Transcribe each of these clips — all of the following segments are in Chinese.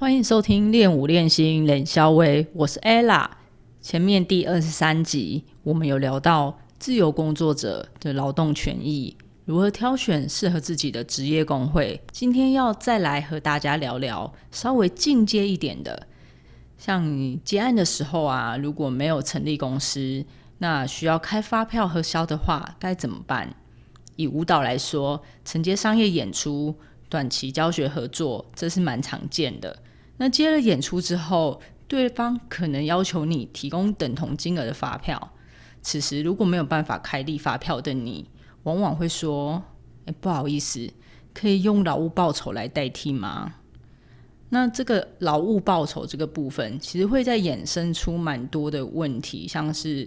欢迎收听练舞练心冷肖维，我是 ella。前面第二十三集，我们有聊到自由工作者的劳动权益，如何挑选适合自己的职业工会。今天要再来和大家聊聊稍微进阶一点的，像你结案的时候啊，如果没有成立公司，那需要开发票核销的话，该怎么办？以舞蹈来说，承接商业演出、短期教学合作，这是蛮常见的。那接了演出之后，对方可能要求你提供等同金额的发票。此时如果没有办法开立发票的你，往往会说：“哎，不好意思，可以用劳务报酬来代替吗？”那这个劳务报酬这个部分，其实会在衍生出蛮多的问题，像是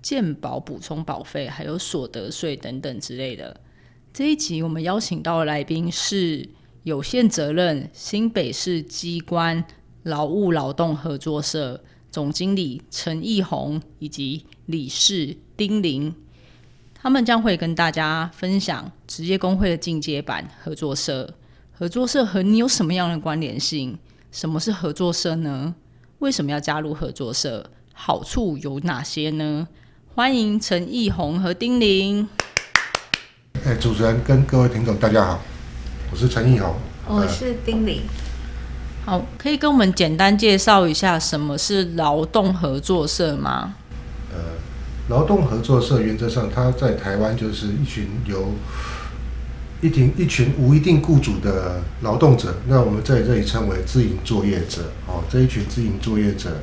健保补充保费、还有所得税等等之类的。这一集我们邀请到的来宾是。有限责任新北市机关劳务劳动合作社总经理陈义宏以及理事丁玲，他们将会跟大家分享职业工会的进阶版合作社。合作社和你有什么样的关联性？什么是合作社呢？为什么要加入合作社？好处有哪些呢？欢迎陈义宏和丁玲。哎，主持人跟各位听众，大家好。我是陈义豪，我是丁玲。好，可以跟我们简单介绍一下什么是劳动合作社吗？呃，劳动合作社原则上，它在台湾就是一群由一群一群无一定雇主的劳动者，那我们在这里称为自营作业者。哦，这一群自营作业者，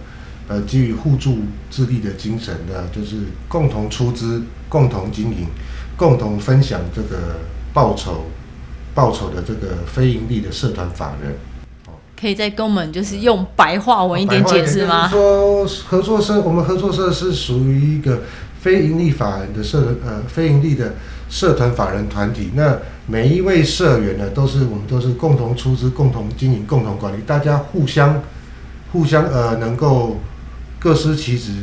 呃，基于互助自立的精神呢，就是共同出资、共同经营、共同分享这个报酬。报酬的这个非盈利的社团法人，可以再跟我们就是用白话文一点解释吗？说合作社，我们合作社是属于一个非盈利法人的社呃非盈利的社团法人团体。那每一位社员呢，都是我们都是共同出资、共同经营、共同管理，大家互相互相呃能够各司其职，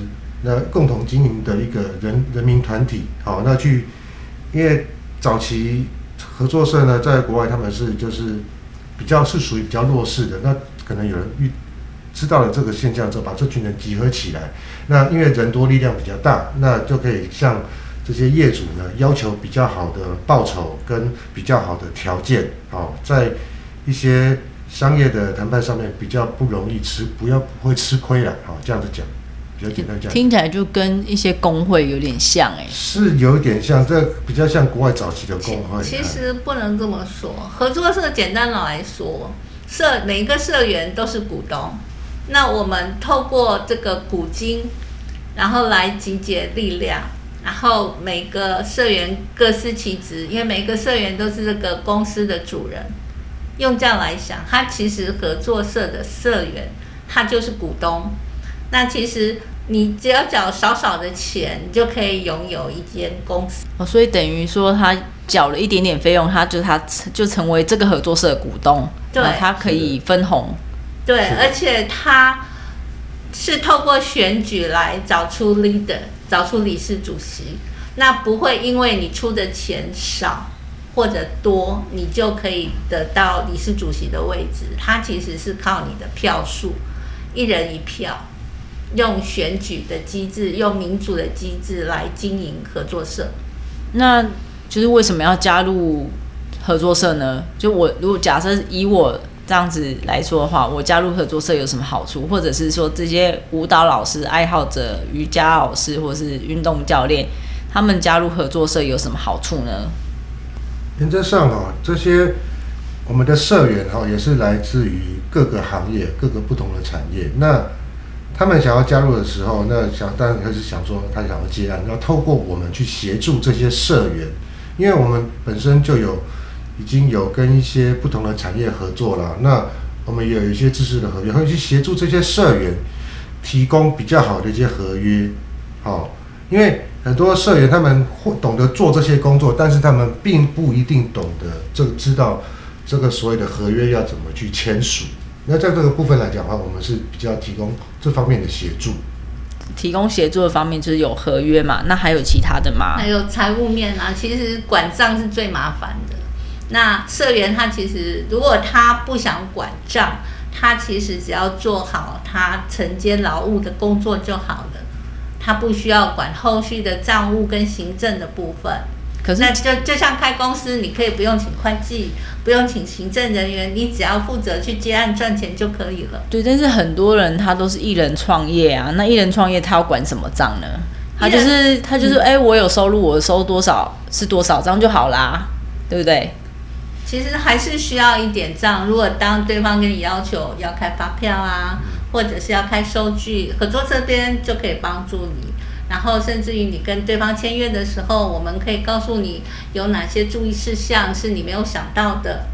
那共同经营的一个人人民团体。好，那去因为早期。合作社呢，在国外他们是就是比较是属于比较弱势的，那可能有人遇知道了这个现象之后，把这群人集合起来，那因为人多力量比较大，那就可以向这些业主呢要求比较好的报酬跟比较好的条件，哦，在一些商业的谈判上面比较不容易吃，不要不会吃亏了，好这样子讲。比较简单讲，听起来就跟一些工会有点像哎，是有点像，这比较像国外早期的工会。其实不能这么说，合作社简单的来说，社每一个社员都是股东，那我们透过这个股金，然后来集结力量，然后每个社员各司其职，因为每个社员都是这个公司的主人，用这样来想，他其实合作社的社员，他就是股东。那其实你只要缴少少的钱，你就可以拥有一间公司哦。所以等于说，他缴了一点点费用，他就他就成为这个合作社的股东，对，他可以分红。对，而且他是透过选举来找出 leader，找出理事主席。那不会因为你出的钱少或者多，你就可以得到理事主席的位置。他其实是靠你的票数，一人一票。用选举的机制，用民主的机制来经营合作社。那就是为什么要加入合作社呢？就我如果假设以我这样子来说的话，我加入合作社有什么好处？或者是说这些舞蹈老师、爱好者、瑜伽老师或是运动教练，他们加入合作社有什么好处呢？原则上啊，这些我们的社员哈也是来自于各个行业、各个不同的产业。那他们想要加入的时候，那想当然开始想说，他想要接案，要透过我们去协助这些社员，因为我们本身就有已经有跟一些不同的产业合作了。那我们也有一些知识的合约，会去协助这些社员提供比较好的一些合约，好，因为很多社员他们会懂得做这些工作，但是他们并不一定懂得这个知道这个所谓的合约要怎么去签署。那在这个部分来讲的话，我们是比较提供这方面的协助。提供协助的方面就是有合约嘛，那还有其他的吗？还有财务面啊，其实管账是最麻烦的。那社员他其实如果他不想管账，他其实只要做好他承接劳务的工作就好了，他不需要管后续的账务跟行政的部分。可是那就就像开公司，你可以不用请会计，不用请行政人员，你只要负责去接案赚钱就可以了。对，但是很多人他都是一人创业啊，那一人创业他要管什么账呢？他就是他就是哎、我有收入，我收多少是多少，这样就好啦，对不对？其实还是需要一点账。如果当对方跟你要求要开发票啊，或者是要开收据，合作这边就可以帮助你。然后甚至于你跟对方签约的时候，我们可以告诉你有哪些注意事项是你没有想到的。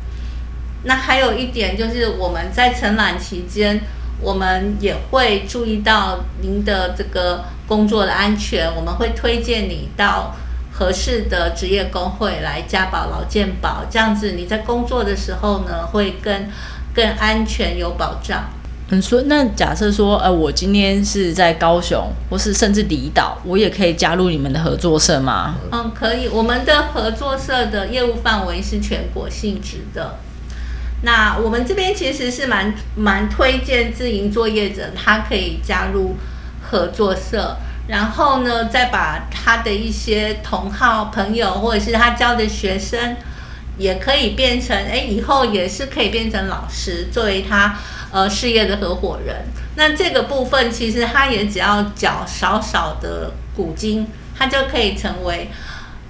那还有一点就是我们在承揽期间，我们也会注意到您的这个工作的安全，我们会推荐你到合适的职业工会来加保劳健保，这样子你在工作的时候呢，会更更安全有保障。嗯，说那假设说，呃，我今天是在高雄，或是甚至离岛，我也可以加入你们的合作社吗？嗯，可以。我们的合作社的业务范围是全国性质的。那我们这边其实是蛮蛮推荐自营作业者，他可以加入合作社，然后呢，再把他的一些同好朋友或者是他教的学生，也可以变成，哎，以后也是可以变成老师，作为他呃事业的合伙人。那这个部分其实他也只要缴少少的股金，他就可以成为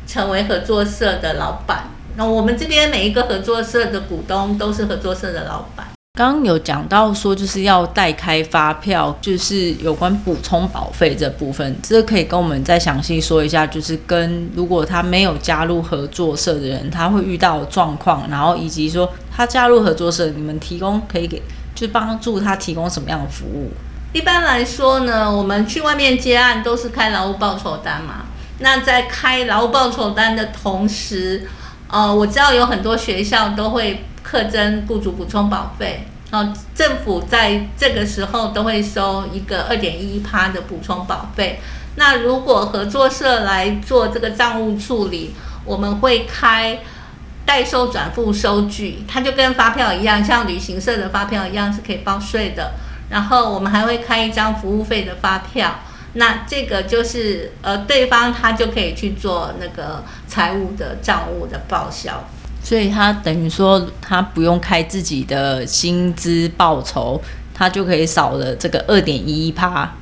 成为合作社的老板。那我们这边每一个合作社的股东都是合作社的老板。刚刚有讲到说，就是要代开发票，就是有关补充保费这部分，这可以跟我们再详细说一下，就是跟如果他没有加入合作社的人，他会遇到的状况，然后以及说他加入合作社，你们提供可以给，就帮助他提供什么样的服务？一般来说呢，我们去外面接案都是开劳务报酬单嘛。那在开劳务报酬单的同时，呃，我知道有很多学校都会课征雇主补充保费，呃，政府在这个时候都会收一个二点一趴的补充保费。那如果合作社来做这个账务处理，我们会开代收转付收据，它就跟发票一样，像旅行社的发票一样是可以报税的。然后我们还会开一张服务费的发票，那这个就是呃，对方他就可以去做那个财务的账务的报销。所以他等于说他不用开自己的薪资报酬，他就可以少了这个二点一一趴。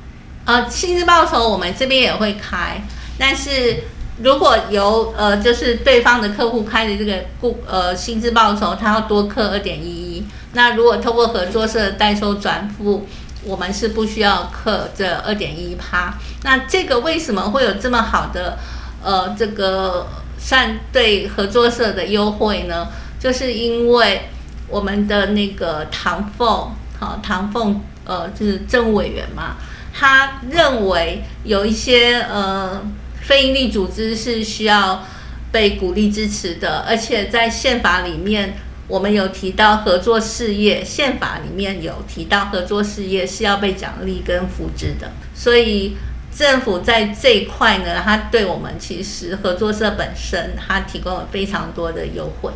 呃，薪资报酬我们这边也会开，但是如果由呃就是对方的客户开的这个雇呃薪资报酬，他要多扣二点一一。那如果通过合作社代收转付，我们是不需要扣这二点一趴。那这个为什么会有这么好的呃这个算对合作社的优惠呢？就是因为我们的那个唐凤，好、唐凤呃就是政务委员嘛，他认为有一些呃非营利组织是需要被鼓励支持的，而且在宪法里面。我们有提到合作事业，宪法里面有提到合作事业是要被奖励跟扶植的，所以政府在这一块呢，它对我们其实合作社本身，它提供了非常多的优惠。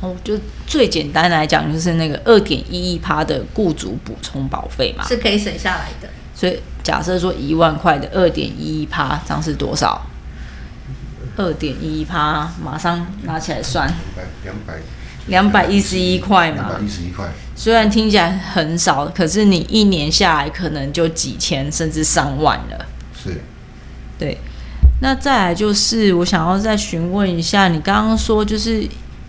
哦，就最简单来讲，就是那个二点一一趴的雇主补充保费嘛，是可以省下来的。所以假设说一万块的二点一一趴，这样是多少？二点一一趴，马上拿起来算，两百两百一十一块嘛两百。一十一块，虽然听起来很少，可是你一年下来可能就几千甚至上万了。是对，那再来就是我想要再询问一下，你刚刚说就是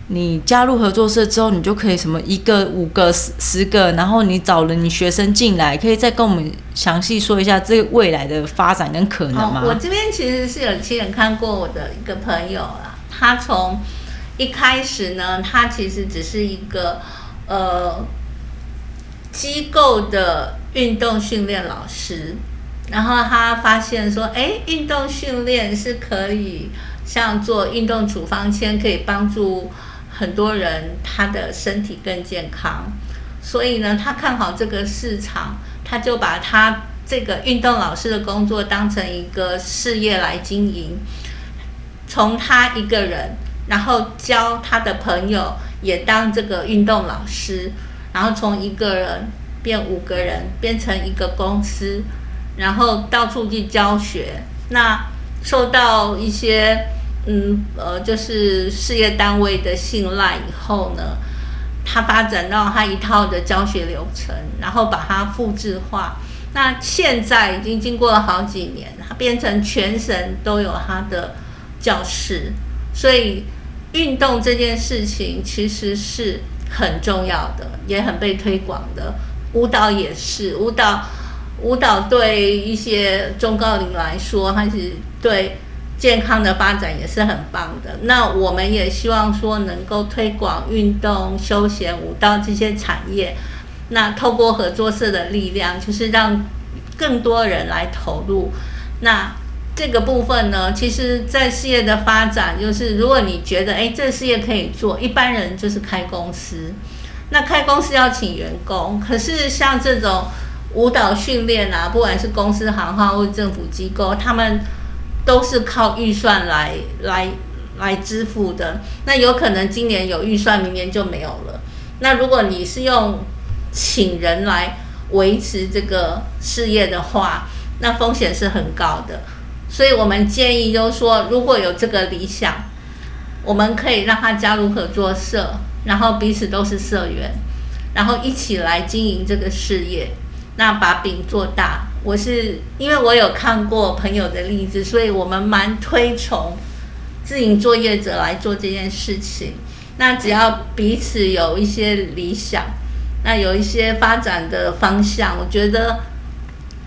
你加入合作社之后，你就可以什么一个、五个、十十个，然后你找了你学生进来，可以再跟我们详细说一下这个未来的发展跟可能吗？哦，我这边其实是有亲眼看过我的一个朋友啦，他从一开始呢，他其实只是一个呃机构的运动训练老师，然后他发现说，哎，运动训练是可以像做运动处方签，可以帮助很多人他的身体更健康。所以呢，他看好这个市场，他就把他这个运动老师的工作当成一个事业来经营。从他一个人，然后教他的朋友也当这个运动老师，然后从一个人变五个人，变成一个公司，然后到处去教学。那受到一些嗯呃，就是事业单位的信赖以后呢？他发展到他一套的教学流程，然后把它复制化。那现在已经经过了好几年，他变成全省都有他的教室。所以运动这件事情其实是很重要的，也很被推广的。舞蹈也是，舞蹈舞蹈对一些中高龄来说，还是对。健康的发展也是很棒的。那我们也希望说能够推广运动、休闲、舞蹈这些产业。那透过合作社的力量，就是让更多人来投入。那这个部分呢，其实在事业的发展，就是如果你觉得哎，这事业可以做，一般人就是开公司。那开公司要请员工，可是像这种舞蹈训练啊，不管是公司行号或政府机构，他们。都是靠预算来来来支付的，那有可能今年有预算，明年就没有了。那如果你是用请人来维持这个事业的话，那风险是很高的。所以我们建议就是说，如果有这个理想，我们可以让他加入合作社，然后彼此都是社员，然后一起来经营这个事业，那把饼做大。我是因为我有看过朋友的例子，所以我们蛮推崇自营作业者来做这件事情。那只要彼此有一些理想，那有一些发展的方向，我觉得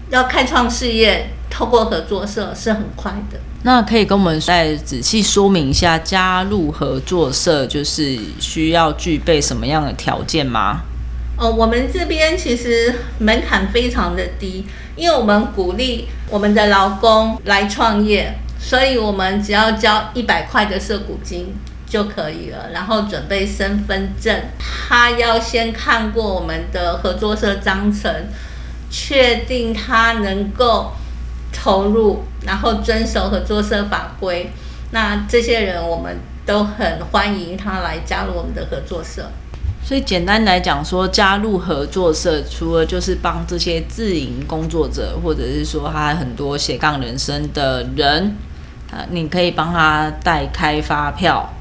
要开创事业，透过合作社是很快的。那可以跟我们再仔细说明一下，加入合作社就是需要具备什么样的条件吗？哦，我们这边其实门槛非常的低，因为我们鼓励我们的劳工来创业，所以我们只要交一百块的社股金就可以了，然后准备身份证，他要先看过我们的合作社章程，确定他能够投入，然后遵守合作社法规，那这些人我们都很欢迎他来加入我们的合作社。所以简单来讲，说加入合作社，除了就是帮这些自营工作者，或者是说他很多斜杠人生的人，啊，你可以帮他代开发票，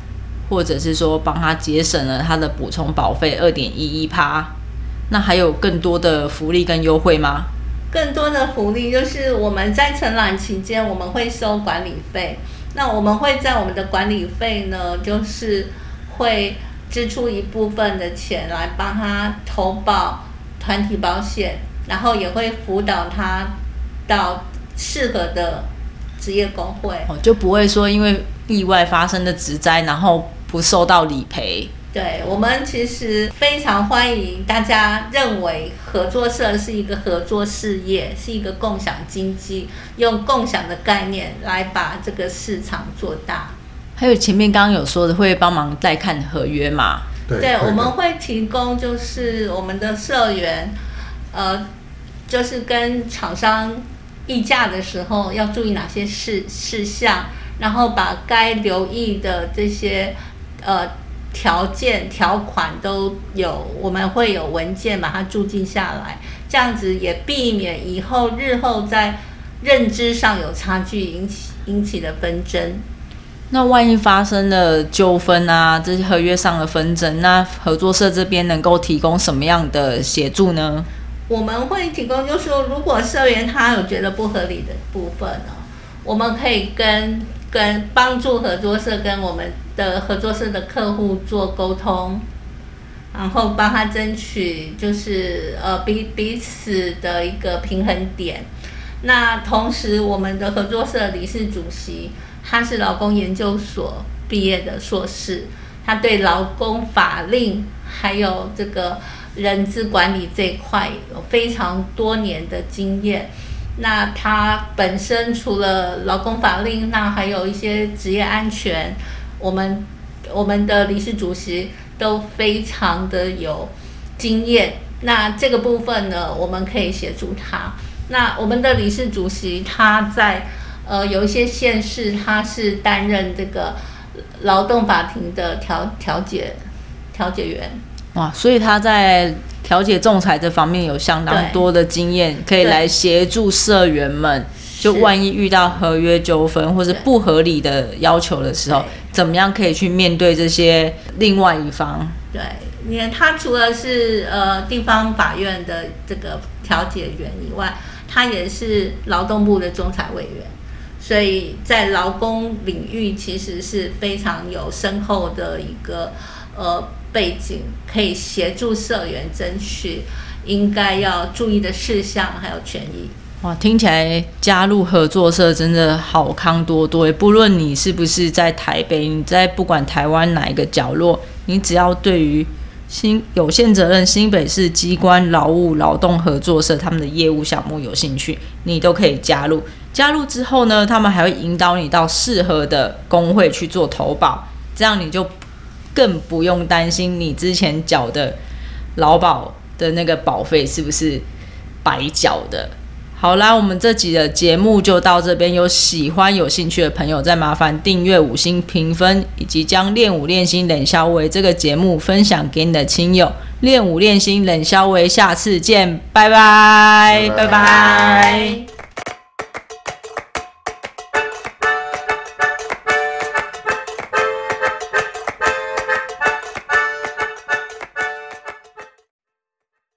或者是说帮他节省了他的补充保费二点一一趴。那还有更多的福利跟优惠吗？更多的福利就是我们在承揽期间，我们会收管理费。那我们会在我们的管理费呢，就是会。支出一部分的钱来帮他投保团体保险，然后也会辅导他到适合的职业工会，哦，就不会说因为意外发生的职灾，然后不受到理赔。对我们其实非常欢迎大家认为合作社是一个合作事业，是一个共享经济，用共享的概念来把这个市场做大。还有前面刚刚有说的会帮忙代看合约嘛？对，我们会提供就是我们的社员，呃，就是跟厂商议价的时候要注意哪些事事项，然后把该留意的这些呃条件条款都有，我们会有文件把它注记下来，这样子也避免以后日后在认知上有差距引起引起的纷争。那万一发生了纠纷啊，这些合约上的纷争，那合作社这边能够提供什么样的协助呢？我们会提供，就是说，如果社员他有觉得不合理的部分呢，我们可以跟跟帮助合作社跟我们的合作社的客户做沟通，然后帮他争取就是呃彼彼此的一个平衡点。那同时，我们的合作社理事主席。他是劳工研究所毕业的硕士，他对劳工法令还有这个人资管理这一块有非常多年的经验。那他本身除了劳工法令，那还有一些职业安全，我们我们的理事主席都非常的有经验。那这个部分呢，我们可以协助他。那我们的理事主席他在呃有一些县市，他是担任这个劳动法庭的调调解调解员。哇，所以他在调解仲裁这方面有相当多的经验，可以来协助社员们。就万一遇到合约纠纷或是不合理的要求的时候，怎么样可以去面对这些另外一方？对，你看他除了是呃地方法院的这个调解员以外，他也是劳动部的仲裁委员，所以在劳工领域其实是非常有深厚的一个呃。背景可以协助社员争取应该要注意的事项，还有权益。哇，听起来加入合作社真的好康多多不论你是不是在台北，你在不管台湾哪一个角落，你只要对于新有限责任新北市机关劳务劳动合作社他们的业务项目有兴趣，你都可以加入。加入之后呢，他们还会引导你到适合的工会去做投保，这样你就。更不用担心你之前缴的劳保的那个保费是不是白缴的。好啦，我们这集的节目就到这边。有喜欢、有兴趣的朋友，再麻烦订阅、五星评分，以及将练武练心冷消维这个节目分享给你的亲友。练武练心冷消维，下次见，拜拜，拜拜。